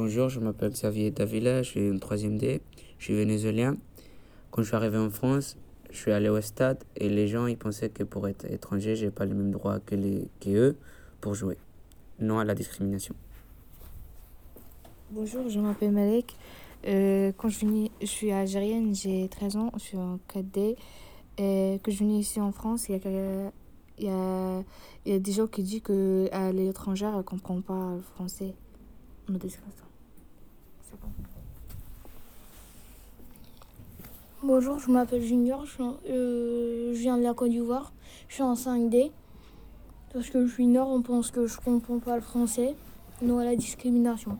Bonjour, je m'appelle Xavier Davila, je suis en troisième D, je suis vénézuélien. Quand je suis arrivé en France, je suis allé au stade et les gens ils pensaient que pour être étranger, j'ai pas les mêmes droits que les qu'eux pour jouer. Non à la discrimination. Bonjour, je m'appelle Malek. Euh, quand je, je suis algérienne, j'ai 13 ans, je suis en 4D. Et que je venais ici en France, il y a, y a, il y a des gens qui disent que à l'étrangère, elle ne comprend pas le français. On a des C'est bon. Bonjour, je m'appelle Junior, je, euh, je viens de la Côte d'Ivoire, je suis en 5D. Parce que je suis nord, on pense que je comprends pas le français. Non à la discrimination.